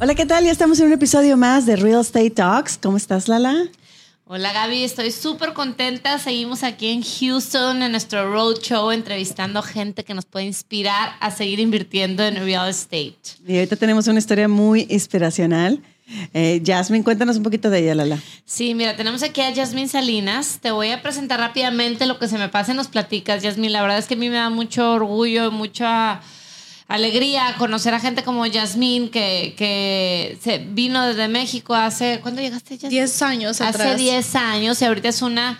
Hola, ¿qué tal? Ya estamos en un episodio más de Real Estate Talks. ¿Cómo estás, Lala? Hola Gaby, estoy súper contenta. Seguimos aquí en Houston en nuestro roadshow entrevistando gente que nos puede inspirar a seguir invirtiendo en real estate. Y ahorita tenemos una historia muy inspiracional. Eh, Jasmine, cuéntanos un poquito de ella, Lala. Sí, mira, tenemos aquí a Jasmine Salinas. Te voy a presentar rápidamente lo que se me pasa en los platicas. Jasmine, la verdad es que a mí me da mucho orgullo, mucha alegría conocer a gente como Yasmín, que, que se vino desde México hace. ¿Cuándo llegaste, Yasmín? Diez años Hace diez años y ahorita es una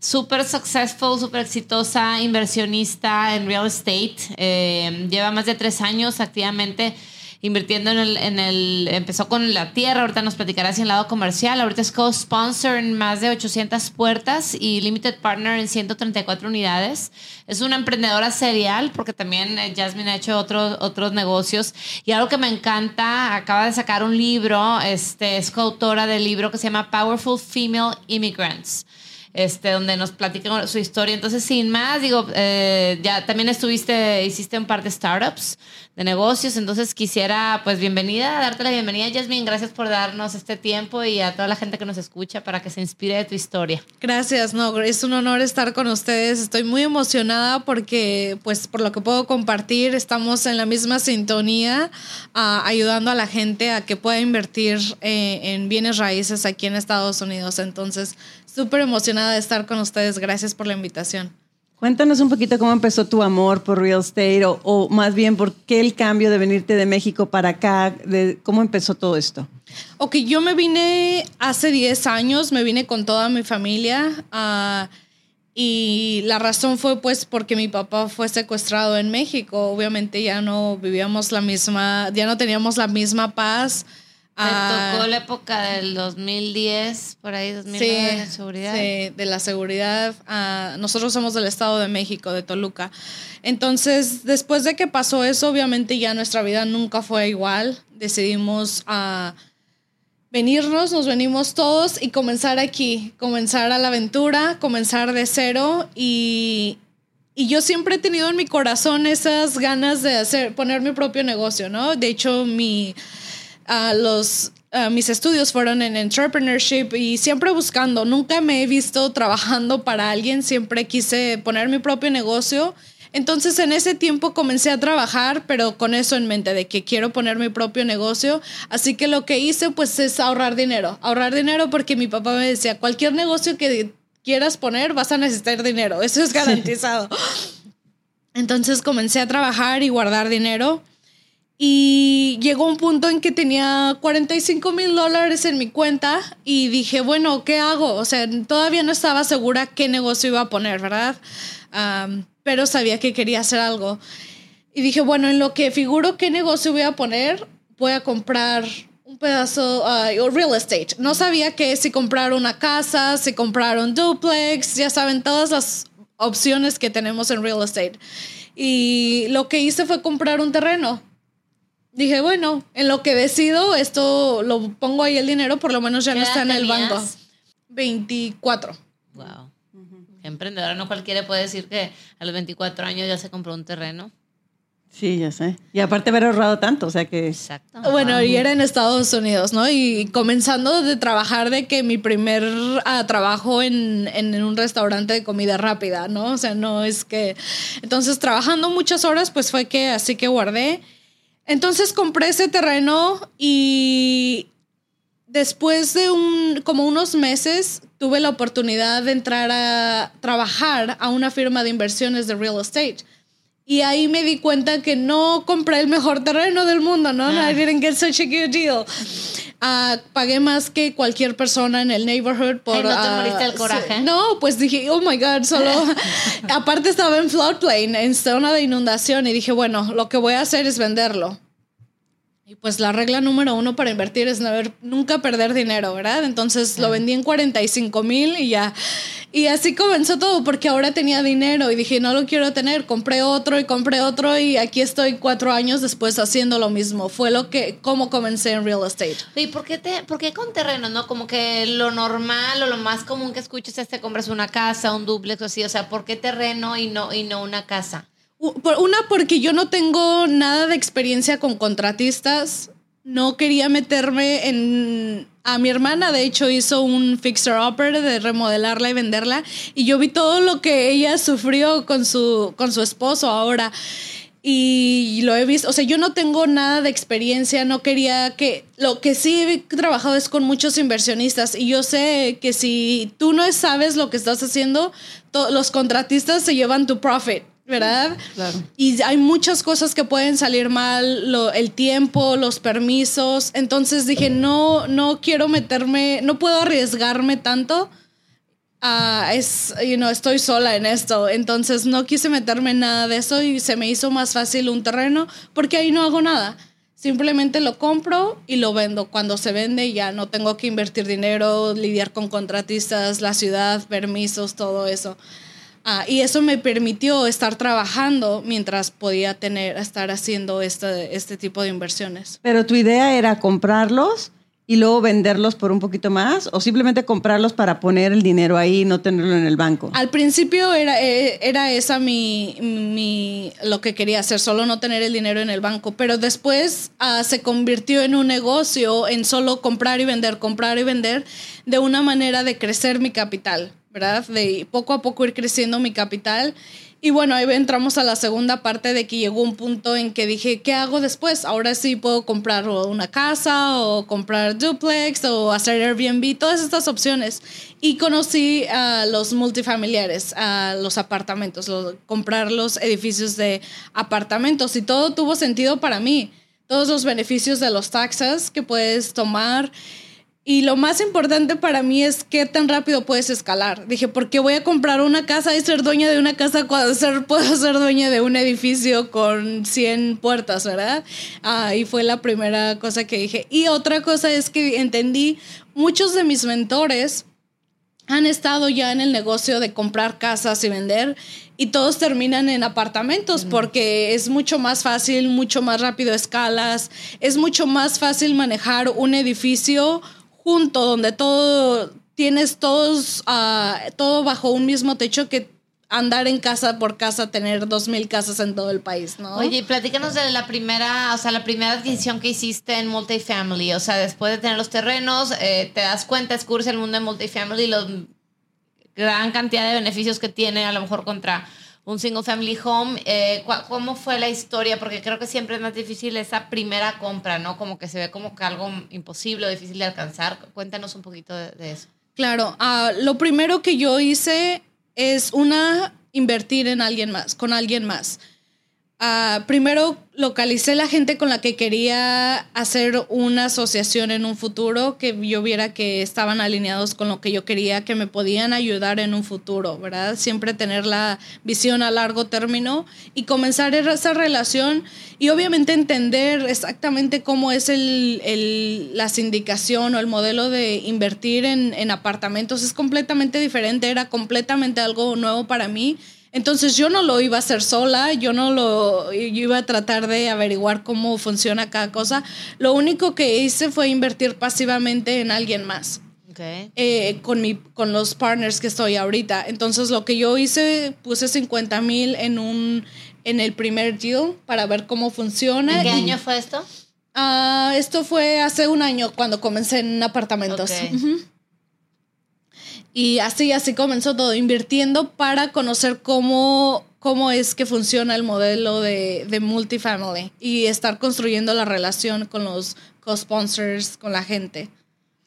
súper successful, súper exitosa inversionista en real estate. Eh, lleva más de tres años activamente invirtiendo en el, en el, empezó con la tierra, ahorita nos platicará en el lado comercial, ahorita es co-sponsor en más de 800 puertas y limited partner en 134 unidades. Es una emprendedora serial porque también eh, Jasmine ha hecho otros, otros negocios y algo que me encanta, acaba de sacar un libro, este, es coautora del libro que se llama Powerful Female Immigrants este, donde nos platica su historia. Entonces, sin más, digo, eh, ya también estuviste, hiciste un par de startups de negocios, entonces quisiera, pues, bienvenida, darte la bienvenida, Jasmine, gracias por darnos este tiempo y a toda la gente que nos escucha para que se inspire de tu historia. Gracias, no, es un honor estar con ustedes, estoy muy emocionada porque, pues, por lo que puedo compartir, estamos en la misma sintonía, uh, ayudando a la gente a que pueda invertir eh, en bienes raíces aquí en Estados Unidos, entonces, súper emocionada de estar con ustedes. Gracias por la invitación. Cuéntanos un poquito cómo empezó tu amor por real estate o, más bien por qué el cambio de venirte de México para acá, de, cómo empezó todo esto. Ok, yo me vine hace 10 años, me vine con toda mi familia uh, y la razón fue pues porque mi papá fue secuestrado en México. Obviamente ya no vivíamos la misma, ya no teníamos la misma paz. Me ah, tocó la época del 2010, por ahí, 2009, de la seguridad. Sí, de la seguridad. Ah, nosotros somos del Estado de México, de Toluca. Entonces, después de que pasó eso, obviamente ya nuestra vida nunca fue igual. Decidimos a ah, venirnos, nos venimos todos y comenzar aquí, comenzar a la aventura, comenzar de cero y, y yo siempre he tenido en mi corazón esas ganas de hacer, poner mi propio negocio, ¿no? De hecho, mi los, mis estudios fueron en entrepreneurship y siempre buscando, nunca me he visto trabajando para alguien, siempre quise poner mi propio negocio. Entonces en ese tiempo comencé a trabajar, pero con eso en mente de que quiero poner mi propio negocio. Así que lo que hice pues es ahorrar dinero. Ahorrar dinero porque mi papá me decía, cualquier negocio que quieras poner vas a necesitar dinero. Eso es garantizado. Entonces comencé a trabajar y guardar dinero. Y llegó un punto en que tenía 45 mil dólares en mi cuenta y dije, bueno, ¿qué hago? O sea, todavía no estaba segura qué negocio iba a poner, ¿verdad? pero sabía que quería hacer algo. Y dije, bueno, en lo que figuro qué negocio voy a poner, voy a comprar un pedazo uh, real estate. No sabía que si comprar una casa, si comprar un duplex, ya saben, todas las opciones que tenemos en real estate. Y lo que hice fue comprar un terreno dije, bueno, en lo que decido, esto lo pongo ahí el dinero, por lo menos ya no está en el banco. 24. Wow. emprendedora, no cualquiera puede decir que a los 24 años ya se compró un terreno. Sí, ya sé. Y aparte haber ahorrado tanto, o sea que... Exacto. Bueno, y era en Estados Unidos, ¿no? Y comenzando de trabajar de que mi primer ah, trabajo en, en, un restaurante de comida rápida, ¿no? O sea, no es que... Entonces, trabajando muchas horas, pues fue que así que guardé entonces compré ese terreno y después de un, como unos meses tuve la oportunidad de entrar a trabajar a una firma de inversiones de real estate. Y ahí me di cuenta que no compré el mejor terreno del mundo, ¿no? I didn't get such a good deal. Uh, pagué más que cualquier persona en el neighborhood por... ¿No te uh, moriste el coraje? No, pues dije, oh my God, solo... aparte estaba en floodplain, en zona de inundación, y dije, bueno, lo que voy a hacer es venderlo. Y pues la regla número uno para invertir es no nunca perder dinero, ¿verdad? Entonces lo vendí en 45 mil y ya. Y así comenzó todo porque ahora tenía dinero y dije, no lo quiero tener. Compré otro y compré otro y aquí estoy cuatro años después haciendo lo mismo. Fue lo que, como comencé en real estate. ¿Y por qué, te, por qué con terreno, no? Como que lo normal o lo más común que escuches es que compras una casa, un duplex o así. O sea, ¿por qué terreno y no, y no una casa? Una, porque yo no tengo nada de experiencia con contratistas. No quería meterme en... A mi hermana, de hecho, hizo un fixer-upper de remodelarla y venderla. Y yo vi todo lo que ella sufrió con su, con su esposo ahora. Y lo he visto, o sea, yo no tengo nada de experiencia, no quería que, lo que sí he trabajado es con muchos inversionistas y yo sé que si tú no sabes lo que estás haciendo, los contratistas se llevan tu profit. ¿Verdad? Claro. Y hay muchas cosas que pueden salir mal, el tiempo, los permisos. Entonces dije, no, no quiero meterme, no puedo arriesgarme tanto. es, you know, estoy sola en esto. Entonces no quise meterme en nada de eso y se me hizo más fácil un terreno porque ahí no hago nada. Simplemente lo compro y lo vendo. Cuando se vende ya no tengo que invertir dinero, lidiar con contratistas, la ciudad, permisos, todo eso. Ah, y eso me permitió estar trabajando mientras podía tener, estar haciendo este, este tipo de inversiones. Pero tu idea era comprarlos y luego venderlos por un poquito más o simplemente comprarlos para poner el dinero ahí y no tenerlo en el banco? Al principio era, eh, era esa mi, mi, lo que quería hacer, solo no tener el dinero en el banco, pero después ah, se convirtió en un negocio, en solo comprar y vender, comprar y vender, de una manera de crecer mi capital. ¿Verdad? De poco a poco ir creciendo mi capital. Y bueno, ahí entramos a la segunda parte de que llegó un punto en que dije, ¿qué hago después? Ahora sí puedo comprar una casa o comprar duplex o hacer Airbnb, todas estas opciones. Y conocí a los multifamiliares, a los apartamentos, comprar los edificios de apartamentos y todo tuvo sentido para mí. Todos los beneficios de los taxes que puedes tomar y lo más importante para mí es qué tan rápido puedes escalar. Dije, ¿por qué voy a comprar una casa y ser dueña de una casa cuando ser, puedo ser dueña de un edificio con 100 puertas, verdad? Ahí fue la primera cosa que dije. Y otra cosa es que entendí, muchos de mis mentores han estado ya en el negocio de comprar casas y vender y todos terminan en apartamentos porque es mucho más fácil, mucho más rápido escalas, es mucho más fácil manejar un edificio junto, donde todo tienes todos, ah, todo bajo un mismo techo que andar en casa por casa, tener dos mil casas en todo el país, ¿no? Oye, platícanos de la primera, o sea, la primera adquisición que hiciste en multifamily, o sea, después de tener los terrenos, eh, te das cuenta, descubres el mundo de multifamily, la gran cantidad de beneficios que tiene a lo mejor contra un single family home. Eh, ¿Cómo fue la historia? Porque creo que siempre es más difícil esa primera compra, ¿no? Como que se ve como que algo imposible o difícil de alcanzar. Cuéntanos un poquito de, eso. Claro, ah, lo primero que yo hice es una, invertir en alguien más, con alguien más. Ah, primero localicé la gente con la que quería hacer una asociación en un futuro, que yo viera que estaban alineados con lo que yo quería, que me podían ayudar en un futuro, ¿verdad? Siempre tener la visión a largo término y comenzar esa relación y obviamente entender exactamente cómo es el, la sindicación o el modelo de invertir en, en apartamentos. Es completamente diferente, era completamente algo nuevo para mí entonces yo no lo iba a hacer sola, yo no lo yo iba a tratar de averiguar cómo funciona cada cosa. Lo único que hice fue invertir pasivamente en alguien más. Eh, con, mi, con los partners que estoy ahorita. Entonces lo que yo hice, puse 50 mil en, un, en el primer deal para ver cómo funciona. ¿En qué año fue esto? Uh, esto fue hace un año cuando comencé en apartamentos. Y así, así comenzó todo, invirtiendo para conocer cómo, cómo es que funciona el modelo de, de multifamily y estar construyendo la relación con los co-sponsors, con la gente.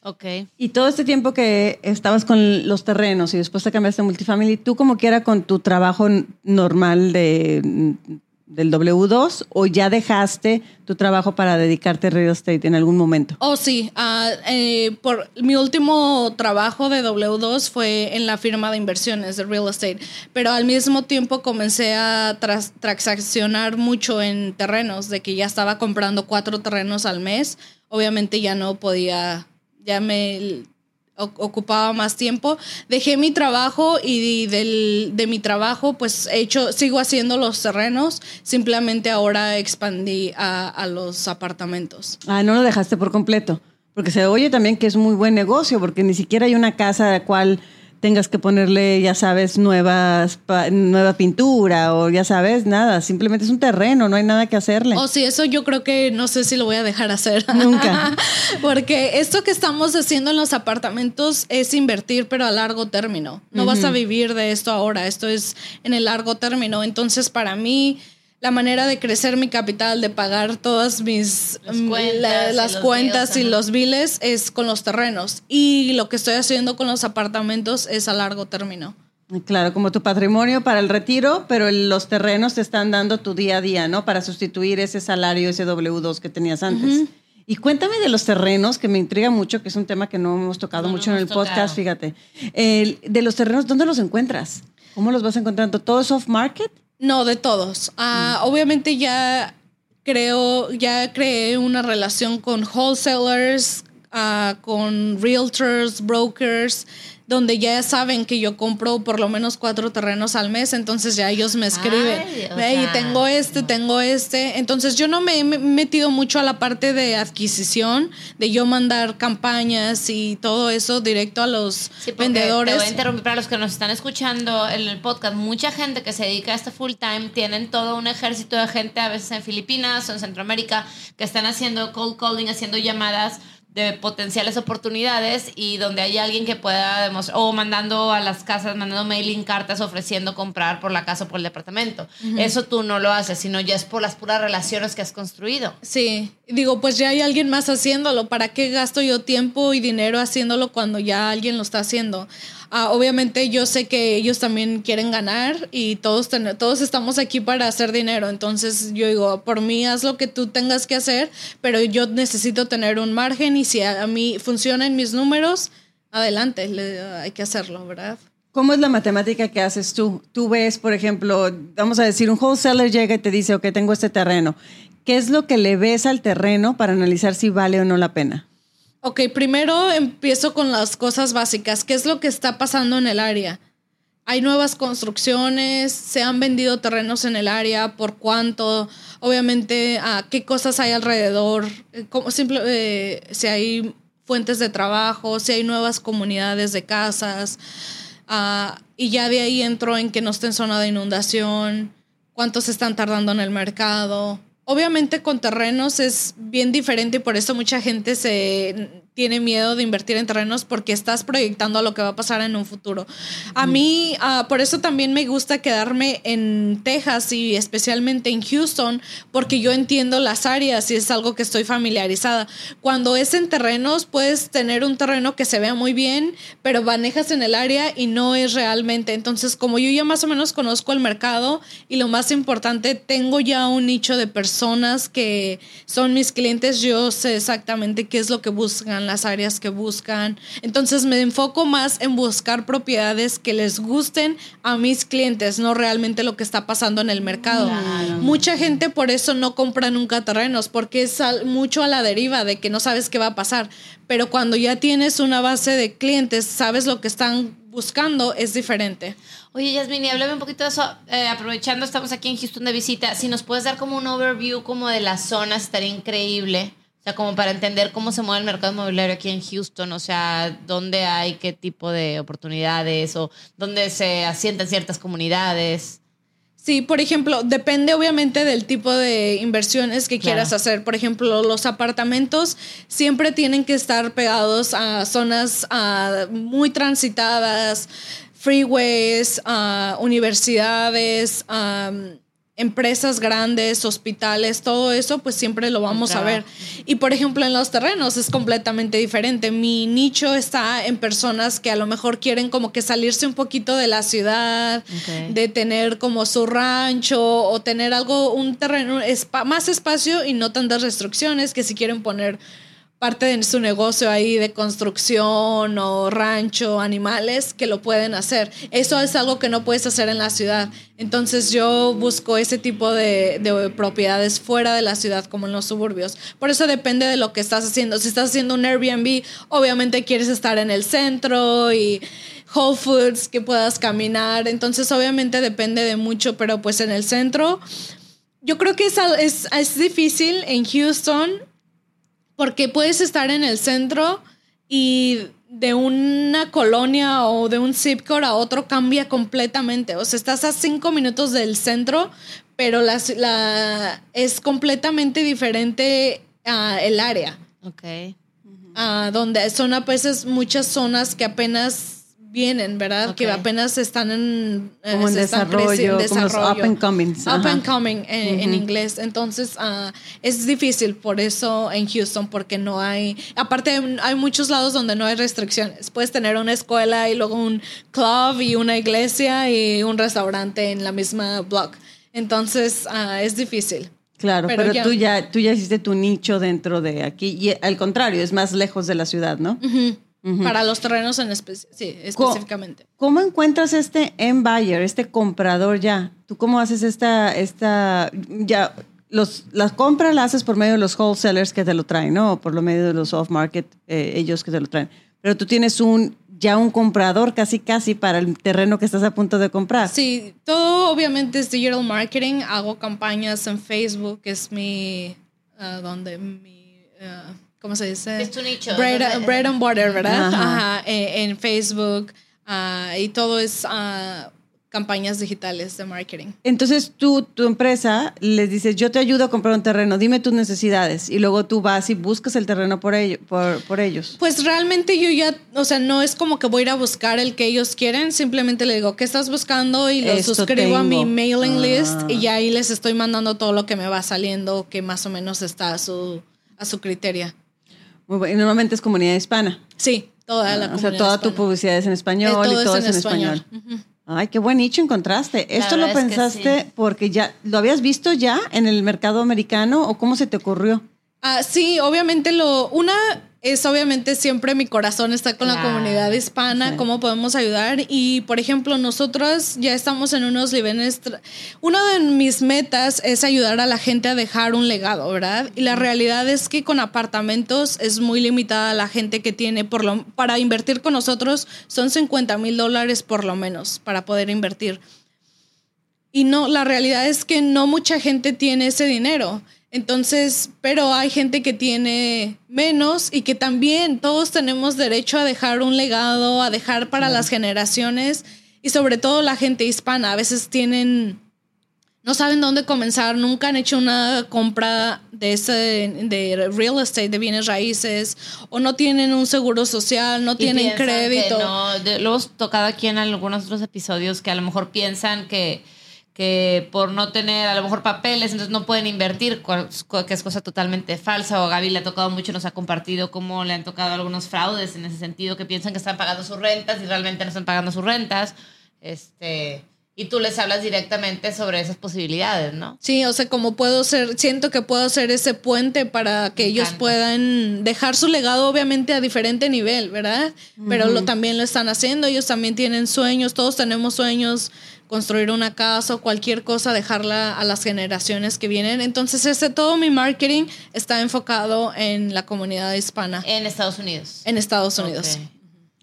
Ok. Y todo este tiempo que estabas con los terrenos y después te cambiaste a multifamily, tú como quiera con tu trabajo normal de del W2 o ya dejaste tu trabajo para dedicarte a real estate en algún momento? Oh, sí. Eh, por, mi último trabajo de W2 fue en la firma de inversiones de real estate, pero al mismo tiempo comencé a transaccionar mucho en terrenos, de que ya estaba comprando cuatro terrenos al mes. Obviamente ya no podía, ya me ocupaba más tiempo. Dejé mi trabajo y del, de mi trabajo pues he hecho, sigo haciendo los terrenos, simplemente ahora expandí a, a los apartamentos. Ah, no lo dejaste por completo, porque se oye también que es muy buen negocio, porque ni siquiera hay una casa a la cual tengas que ponerle, ya sabes, nuevas, nueva pintura o ya sabes, nada. Simplemente es un terreno, no hay nada que hacerle. Oh, sí, eso yo creo que no sé si lo voy a dejar hacer. Nunca. Porque esto que estamos haciendo en los apartamentos es invertir, pero a largo término. No vas a vivir de esto ahora, esto es en el largo término. Entonces, para mí la manera de crecer mi capital, de pagar todas mis las cuentas, y, los biles es con los terrenos. Y lo que estoy haciendo con los apartamentos es a largo término. Claro, como tu patrimonio para el retiro, pero los terrenos te están dando tu día a día, ¿no? Para sustituir ese salario, ese W2 que tenías antes. Y cuéntame de los terrenos, que me intriga mucho, que es un tema que no hemos tocado mucho en el podcast, fíjate. de los terrenos, ¿dónde los encuentras? ¿Cómo los vas encontrando? ¿Todo es off market? No, de todos. Ah, mm. Obviamente ya creo, ya creé una relación con wholesalers, uh, con realtors, brokers, donde ya saben que yo compro por lo menos cuatro terrenos al mes, entonces ya ellos me escriben, y tengo este, tengo este. Entonces yo no me he metido mucho a la parte de adquisición, de yo mandar campañas y todo eso directo a los vendedores. Te voy a interrumpir para los que nos están escuchando en el podcast. Mucha gente que se dedica a este full time tienen todo un ejército de gente, a veces en Filipinas o en Centroamérica, que están haciendo cold calling, haciendo llamadas de potenciales oportunidades y donde hay alguien que pueda demostrar, o mandando a las casas, mandando mailing cartas ofreciendo comprar por la casa o por el departamento. Eso tú no lo haces, sino ya es por las puras relaciones que has construido. Sí, digo, pues ya hay alguien más haciéndolo. ¿Para qué gasto yo tiempo y dinero haciéndolo cuando ya alguien lo está haciendo? Ah, obviamente yo sé que ellos también quieren ganar y todos, todos estamos aquí para hacer dinero. Entonces yo digo, por mí haz lo que tú tengas que hacer, pero yo necesito tener un margen y si a, mí funcionan mis números, adelante, hay que hacerlo, ¿verdad? ¿Cómo es la matemática que haces tú? Tú ves, por ejemplo, vamos a decir, un wholesaler llega y te dice, ok, tengo este terreno. ¿Qué es lo que le ves al terreno para analizar si vale o no la pena? Ok, primero empiezo con las cosas básicas. ¿Qué es lo que está pasando en el área? Hay nuevas construcciones, se han vendido terrenos en el área, por cuánto, obviamente, qué cosas hay alrededor, eh, cómo simple, eh, si hay fuentes de trabajo, si hay nuevas comunidades de casas, ah, y ya de ahí entro en que no esté en zona de inundación, cuántos están tardando en el mercado, Obviamente con terrenos es bien diferente y por eso mucha gente se tiene miedo de invertir en terrenos porque estás proyectando a lo que va a pasar en un futuro. A mí, ah, por eso también me gusta quedarme en Texas y especialmente en Houston porque yo entiendo las áreas y es algo que estoy familiarizada. Cuando es en terrenos, puedes tener un terreno que se vea muy bien, pero manejas en el área y no es realmente. Entonces, como yo ya más o menos conozco el mercado y lo más importante, tengo ya un nicho de personas que son mis clientes, yo sé exactamente qué es lo que buscan, las áreas que buscan. Entonces me enfoco más en buscar propiedades que les gusten a mis clientes, no realmente lo que está pasando en el mercado. Mucha gente por eso no compra nunca terrenos, porque es mucho a la deriva de que no sabes qué va a pasar. Pero cuando ya tienes una base de clientes, sabes lo que están buscando, es diferente. Oye, Yasmini, háblame un poquito de eso. Eh, aprovechando, estamos aquí en Houston de visita. Si nos puedes dar como un overview como de las zonas, estaría increíble. O sea, como para entender cómo se mueve el mercado inmobiliario aquí en Houston, o sea, dónde hay qué tipo de oportunidades o dónde se asientan ciertas comunidades. Sí, por ejemplo, depende obviamente del tipo de inversiones que quieras hacer. Por ejemplo, los apartamentos siempre tienen que estar pegados a zonas muy transitadas, freeways, universidades, empresas grandes, hospitales, todo eso, pues siempre lo vamos a ver. Y por ejemplo, en los terrenos es completamente diferente. Mi nicho está en personas que a lo mejor quieren como que salirse un poquito de la ciudad, de tener como su rancho o tener algo, un terreno, más espacio y no tantas restricciones, que si quieren poner parte de su negocio ahí de construcción o rancho, animales, que lo pueden hacer. Eso es algo que no puedes hacer en la ciudad. Entonces yo busco ese tipo de, de propiedades fuera de la ciudad, como en los suburbios. Por eso depende de lo que estás haciendo. Si estás haciendo un Airbnb, obviamente quieres estar en el centro y Whole Foods, que puedas caminar. Entonces obviamente depende de mucho, pero pues en el centro... Yo creo que es, es, es difícil en Houston porque puedes estar en el centro y de una colonia o de un zip code a otro cambia completamente. O sea, estás a cinco minutos del centro, pero la, la- es completamente diferente ah, el área. Ok. Ah, donde son a veces muchas zonas que apenas vienen, ¿verdad? Ok. Que apenas están en, eh, Como en desarrollo, en como desarrollo. up and coming. Up Ajá. and coming en, en inglés. Entonces, ah, es difícil por eso en Houston, porque no hay. Aparte, hay muchos lados donde no hay restricciones. Puedes tener una escuela y luego un club y una iglesia y un restaurante en la misma block. Entonces, ah, es difícil. Claro, Pero pero, ya- tú ya tú ya hiciste tu nicho dentro de aquí y al contrario, es más lejos de la ciudad, ¿no? Para los terrenos en espe- sí, específicamente. ¿Cómo encuentras este end buyer, este comprador ya? ¿Tú cómo haces esta esta ya los la compra la haces por medio de los wholesalers que te lo traen, ¿no? O por lo medio de los off market eh, ellos que te lo traen. Pero tú tienes un ya un comprador casi casi para el terreno que estás a punto de comprar. Sí, todo obviamente es digital marketing. Hago campañas en Facebook, es mi, ah, donde mi, ah, ¿cómo se dice? Es tu nicho, Bread, bread and butter, ¿verdad? Ajá. Ajá, en Facebook ah, y todo es ah, campañas digitales de marketing. Entonces tú, tu empresa, les dices, yo te ayudo a comprar un terreno, dime tus necesidades. Y luego tú vas y buscas el terreno por, ello, por, por ellos. Pues realmente yo ya, o sea, no es como que voy a ir a buscar el que ellos quieren, simplemente le digo, ¿qué estás buscando? Y lo Esto suscribo a mi mailing list Ah. y ya ahí les estoy mandando todo lo que me va saliendo, que más o menos está a su, a su criterio. Muy bueno. Y normalmente es comunidad hispana. Sí, toda la o sea, comunidad toda tu publicidad es en español Eh, todo y todo es es en español. español. Ay, qué buen nicho encontraste. La ¿Esto lo pensaste sí. porque ya lo habías visto ya en el mercado americano o cómo se te ocurrió? Ah, sí, obviamente lo. Una es obviamente siempre mi corazón está con la comunidad hispana, Sí. cómo podemos ayudar. Y por ejemplo, nosotros ya estamos en unos niveles. Una de mis metas es ayudar a la gente a dejar un legado, ¿verdad? Y la realidad es que con apartamentos es muy limitada la gente que tiene. Por lo, para invertir con nosotros son 50 mil dólares por lo menos para poder invertir. Y no, la realidad es que no mucha gente tiene ese dinero. Entonces, pero hay gente que tiene menos y que también todos tenemos derecho a dejar un legado, a dejar para las generaciones y sobre todo la gente hispana. A veces tienen, no saben dónde comenzar, nunca han hecho una compra de ese, de real estate, de bienes raíces, o no tienen un seguro social, no Y tienen que crédito. no, de- lo hemos tocado aquí en algunos otros episodios que a lo mejor piensan que, que por no tener a lo mejor papeles, entonces no pueden invertir, que es cosa totalmente falsa. O Gaby le ha tocado mucho, nos ha compartido cómo le han tocado algunos fraudes en ese sentido, que piensan que están pagando sus rentas y realmente no están pagando sus rentas. Este, y tú les hablas directamente sobre esas posibilidades, ¿no? Sí, o sea, como puedo ser, siento que puedo ser ese puente para que ellos puedan dejar su legado, obviamente a diferente nivel, ¿verdad? Pero lo, también lo están haciendo, ellos también tienen sueños, todos tenemos sueños, construir una casa o cualquier cosa, dejarla a las generaciones que vienen. Entonces, ese todo mi marketing está enfocado en la comunidad hispana En Estados Unidos. en Estados Unidos.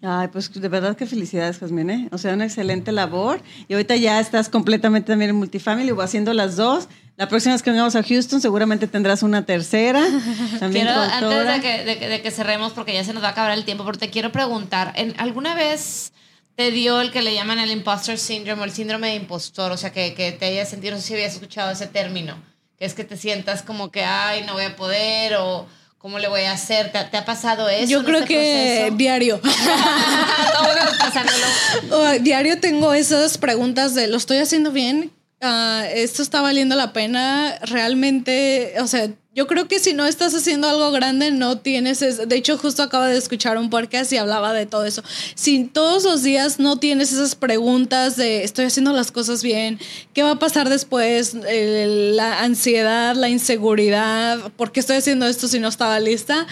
Ay, pues de verdad que felicidades, Jasmine. ¿eh? O sea, una excelente labor. Y ahorita ya estás completamente también en multifamily o haciendo las dos. La próxima vez que vengamos a Houston seguramente tendrás una tercera. También Quiero, antes de que, de de que cerremos, porque ya se nos va a acabar el tiempo, pero te quiero preguntar, ¿en, ¿alguna vez te dio el que le llaman el imposter syndrome o el síndrome de impostor? O sea, que, que te hayas sentido, no sé si habías escuchado ese término, que es que te sientas como que, ay, no voy a poder o cómo le voy a hacer. ¿Te, te ha pasado eso? Yo creo este que proceso? diario. Pasándolo. Oh, diario tengo esas preguntas de, ¿lo estoy haciendo bien? Ah, esto está valiendo la pena. Realmente, o sea, yo creo que si no estás haciendo algo grande, no tienes... de hecho, justo acabo de escuchar un podcast y hablaba de todo eso. Si todos los días no tienes esas preguntas de estoy haciendo las cosas bien, ¿qué va a pasar después? la ansiedad, la inseguridad, ¿por qué estoy haciendo esto si no estaba lista?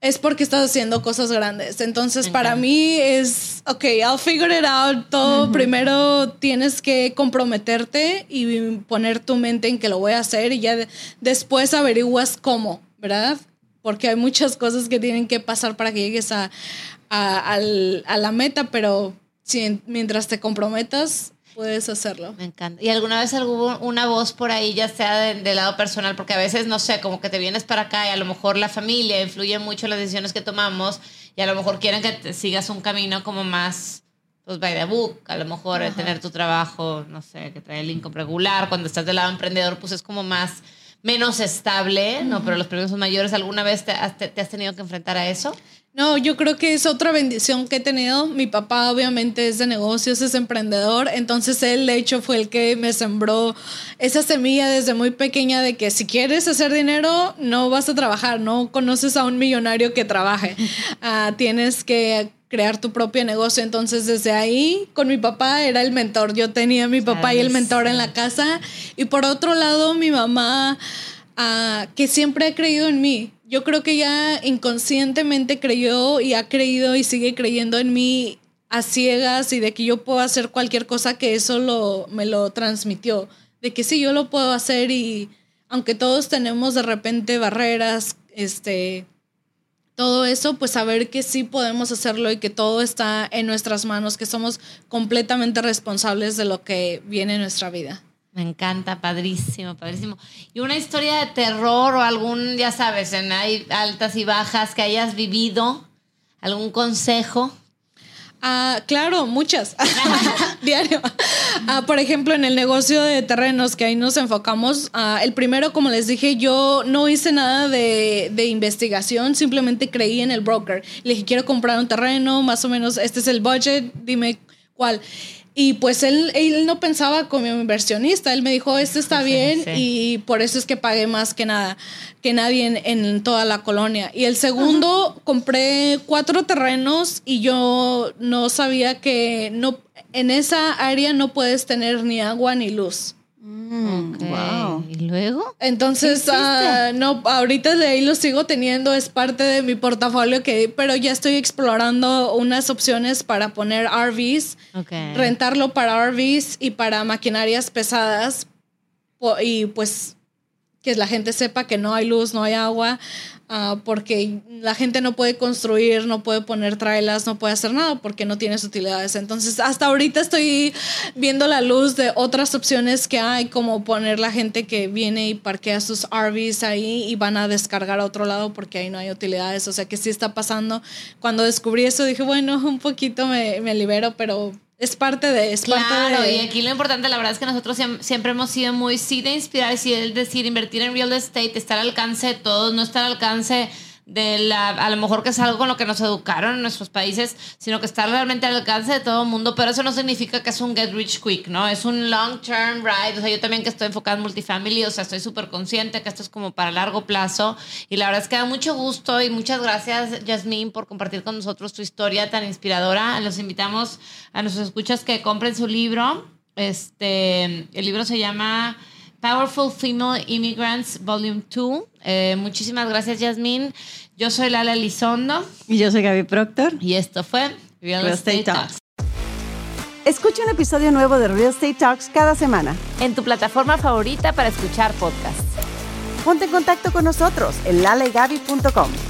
Es porque estás haciendo cosas grandes. Entonces, para mí es, ok, I'll figure it out. Todo primero tienes que comprometerte y poner tu mente en que lo voy a hacer y ya después averiguas cómo, ¿verdad? Porque hay muchas cosas que tienen que pasar para que llegues a, a, a la meta, pero si, mientras te comprometas, puedes hacerlo. Me encanta. ¿Y alguna vez hubo una voz por ahí, ya sea del lado personal? Porque a veces, no sé, como que te vienes para acá y a lo mejor la familia influye mucho en las decisiones que tomamos y a lo mejor quieren que te sigas un camino como más, pues, by the book. A lo mejor tener tu trabajo, no sé, que trae el income regular. Cuando estás del lado emprendedor, pues es como más menos estable, ¿no? Pero los premios mayores. ¿Alguna vez te has, te has tenido que enfrentar a eso? No, yo creo que es otra bendición que he tenido. Mi papá obviamente es de negocios, es emprendedor, entonces él de hecho fue el que me sembró esa semilla desde muy pequeña de que si quieres hacer dinero no vas a trabajar, no conoces a un millonario que trabaje, uh, tienes que crear tu propio negocio. Entonces desde ahí con mi papá era el mentor, yo tenía a mi papá y el mentor en la casa. Y por otro lado mi mamá uh, que siempre ha creído en mí yo creo que ella inconscientemente creyó y ha creído y sigue creyendo en mí a ciegas y de que yo puedo hacer cualquier cosa que eso lo, me lo transmitió. De que sí, yo lo puedo hacer y aunque todos tenemos de repente barreras, este, todo eso, pues saber que sí podemos hacerlo y que todo está en nuestras manos, que somos completamente responsables de lo que viene en nuestra vida. Me encanta, padrísimo, padrísimo. Y una historia de terror o algún, ya sabes, en hay altas y bajas que hayas vivido, algún consejo. Ah, claro, muchas. Diario. Ah, por ejemplo, en el negocio de terrenos, que ahí nos enfocamos, ah, el primero, como les dije, yo no hice nada de, de, investigación, simplemente creí en el broker. Le dije, quiero comprar un terreno, más o menos, este es el budget, dime cuál. Y pues él, él no pensaba como inversionista, él me dijo, esto está bien y por eso es que pagué más que nada, que nadie en, toda la colonia. Y el segundo, compré cuatro terrenos y yo no sabía que no, en esa área no puedes tener ni agua ni luz. Mm. ¿Y luego? Entonces, uh, no, ahorita de ahí lo sigo teniendo, es parte de mi portafolio, que, pero ya estoy explorando unas opciones para poner RVs, rentarlo para RVs y para maquinarias pesadas. Y pues que la gente sepa que no hay luz, no hay agua, Ah, porque la gente no puede construir, no puede poner trailas, no puede hacer nada porque no tienes utilidades. Entonces, hasta ahorita estoy viendo la luz de otras opciones que hay, como poner la gente que viene y parquea sus RVs ahí y van a descargar a otro lado porque ahí no hay utilidades. O sea que sí está pasando. Cuando descubrí eso dije, bueno, un poquito me, me libero, pero es parte de... Es claro, de... y aquí lo importante, la verdad es que nosotros siempre hemos sido muy, sí, de inspirar, sí, es decir, invertir en real estate, estar al alcance de todos, no estar al alcance de la, a lo mejor que es algo con lo que nos educaron en nuestros países, sino que está realmente al alcance de todo el mundo, pero eso no significa que es un get rich quick, ¿no? Es un long term ride, o sea, yo también que estoy enfocada en multifamily, o sea, estoy súper consciente que esto es como para largo plazo, y la verdad es que da mucho gusto y muchas gracias, Jasmine, por compartir con nosotros tu historia tan inspiradora. Los invitamos a nuestros escuchas que compren su libro, este, el libro se llama... Powerful Female Immigrants Volume 2. Eh, muchísimas gracias, Yasmin. Yo soy Lala Lizondo. Y yo soy Gaby Proctor. Y esto fue Real, Estate, Talks. Escucha un episodio nuevo de Real Estate Talks cada semana. En tu plataforma favorita para escuchar podcasts. Ponte en contacto con nosotros en lalegaby.com.